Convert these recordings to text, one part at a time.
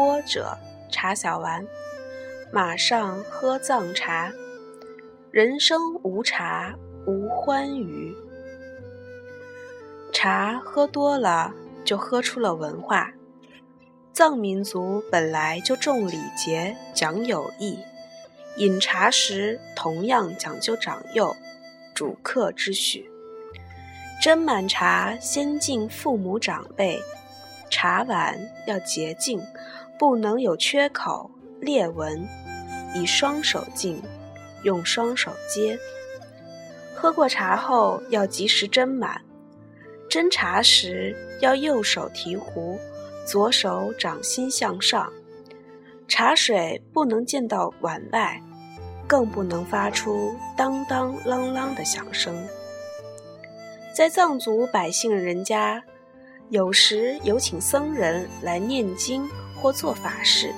播者茶小丸。马上喝藏茶，人生无茶无欢愉。茶喝多了，就喝出了文化。藏民族本来就重礼节、讲友谊，饮茶时同样讲究长幼、主客之序。斟满茶，先敬父母长辈。茶碗要洁净，不能有缺口、裂纹。以双手敬，用双手接。喝过茶后，要及时斟满。斟茶时要右手提壶，左手掌心向上，茶水不能溅到碗外，更不能发出当当啷啷的响声。在藏族百姓人家，有时有请僧人来念经或做法事，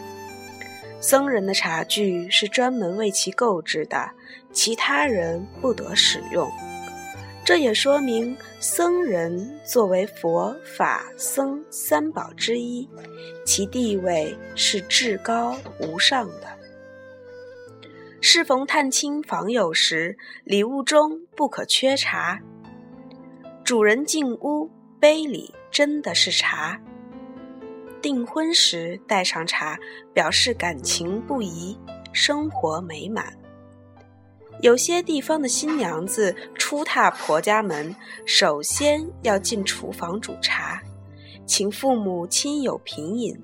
僧人的茶具是专门为其购置的，其他人不得使用。这也说明，僧人作为佛法僧三宝之一，其地位是至高无上的。适逢探亲访友时，礼物中不可缺茶。主人进屋，杯里斟的是茶。订婚时带上茶，表示感情不移，生活美满。有些地方的新娘子初踏婆家门，首先要进厨房煮茶，请父母亲友品饮；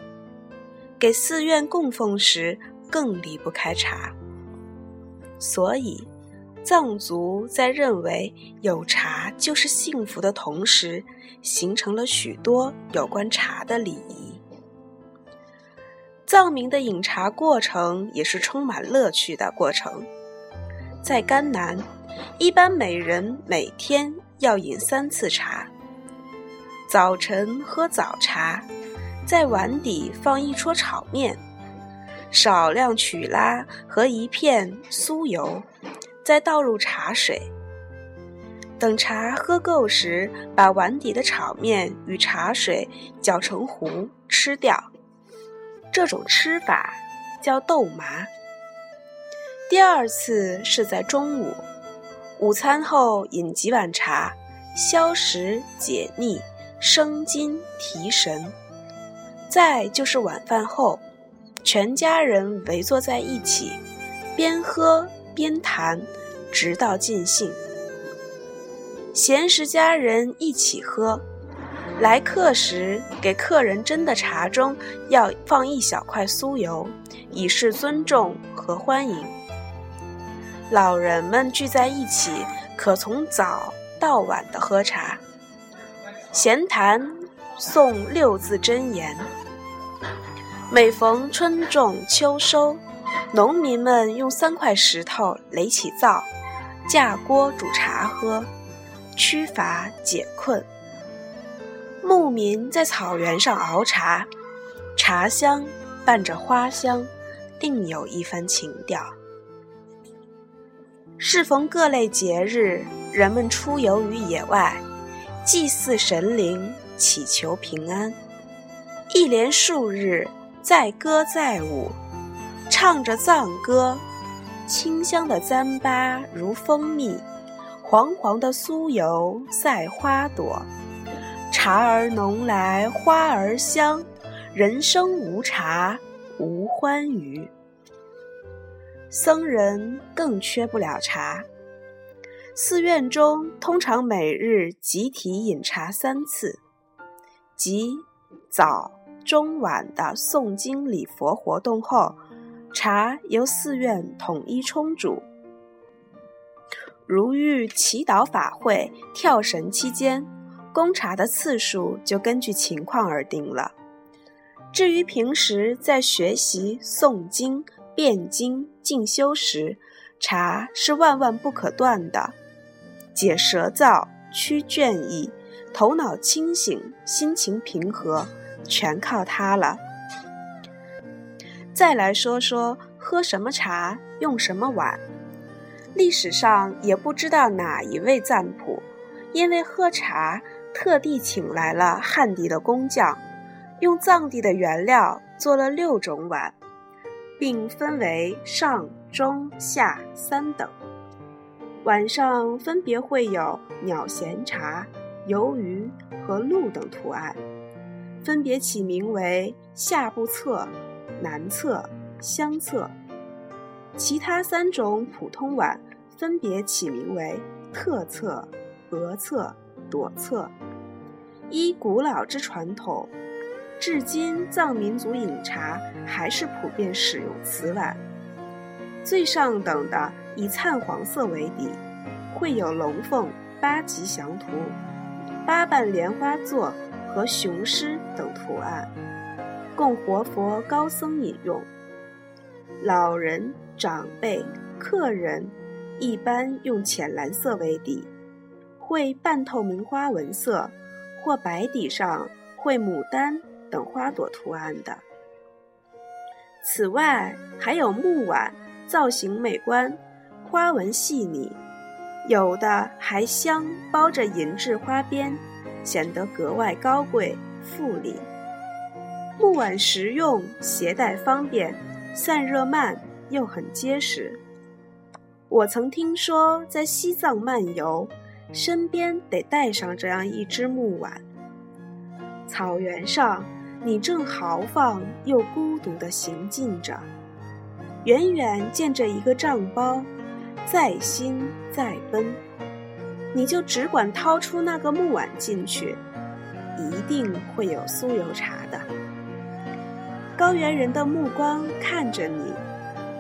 给寺院供奉时更离不开茶。所以，藏族在认为有茶就是幸福的同时，形成了许多有关茶的礼仪。藏民的饮茶过程也是充满乐趣的过程。在甘南，一般每人每天要饮三次茶。早晨喝早茶，在碗底放一撮炒面，少量曲拉和一片酥油，再倒入茶水。等茶喝够时，把碗底的炒面与茶水搅成糊吃掉。这种吃法叫豆麻。第二次是在中午，午餐后饮几碗茶，消食解腻、生津提神。再就是晚饭后，全家人围坐在一起，边喝边谈，直到尽兴。闲时家人一起喝，来客时给客人斟的茶中要放一小块酥油，以示尊重和欢迎。老人们聚在一起，可从早到晚的喝茶、闲谈、诵六字真言。每逢春种秋收，农民们用三块石头垒起灶，架锅煮茶喝，驱乏解困。牧民在草原上熬茶，茶香伴着花香，定有一番情调。适逢各类节日，人们出游于野外，祭祀神灵，祈求平安。一连数日，载歌载舞，唱着藏歌，清香的糌粑如蜂蜜，黄黄的酥油赛花朵。茶儿浓来花儿香，人生无茶无欢愉。僧人更缺不了茶。寺院中通常每日集体饮茶三次，即早、中、晚的诵经礼佛活动后，茶由寺院统一冲煮。如遇祈祷法会、跳神期间，供茶的次数就根据情况而定了。至于平时在学习、诵经、辩经、进修时，茶是万万不可断的，解舌燥、驱倦意、头脑清醒、心情平和，全靠它了。再来说说喝什么茶，用什么碗。历史上也不知道哪一位赞普，因为喝茶特地请来了汉地的工匠，用藏地的原料做了六种碗，并分为上、中、下三等。碗上分别绘有鸟衔茶、鱿鱼和鹿等图案，分别起名为下部侧、南侧、香侧。其他三种普通碗分别起名为特侧、额侧、左侧。依古老之传统，至今藏民族饮茶还是普遍使用瓷碗。最上等的以灿黄色为底，绘有龙凤、八吉祥图、八瓣莲花座和雄狮等图案，供活佛、高僧饮用。老人。长辈、客人一般用浅蓝色为底，绘半透明花纹色，或白底上绘牡丹等花朵图案的。此外，还有木碗，造型美观，花纹细腻，有的还镶包着银质花边，显得格外高贵富丽。木碗实用，携带方便，散热慢。又很结实。我曾听说，在西藏漫游，身边得带上这样一只木碗。草原上，你正豪放又孤独地行进着，远远见着一个帐包，再新再奔，你就只管掏出那个木碗进去，一定会有酥油茶的。高原人的目光看着你。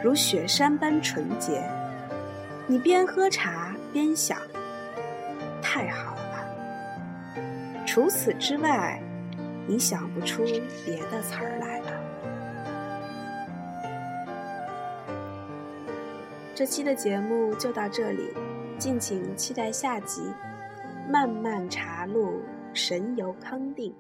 如雪山般纯洁，你边喝茶边想，太好了。除此之外，你想不出别的词儿来了。这期的节目就到这里，敬请期待下集。漫漫茶路，神游康定。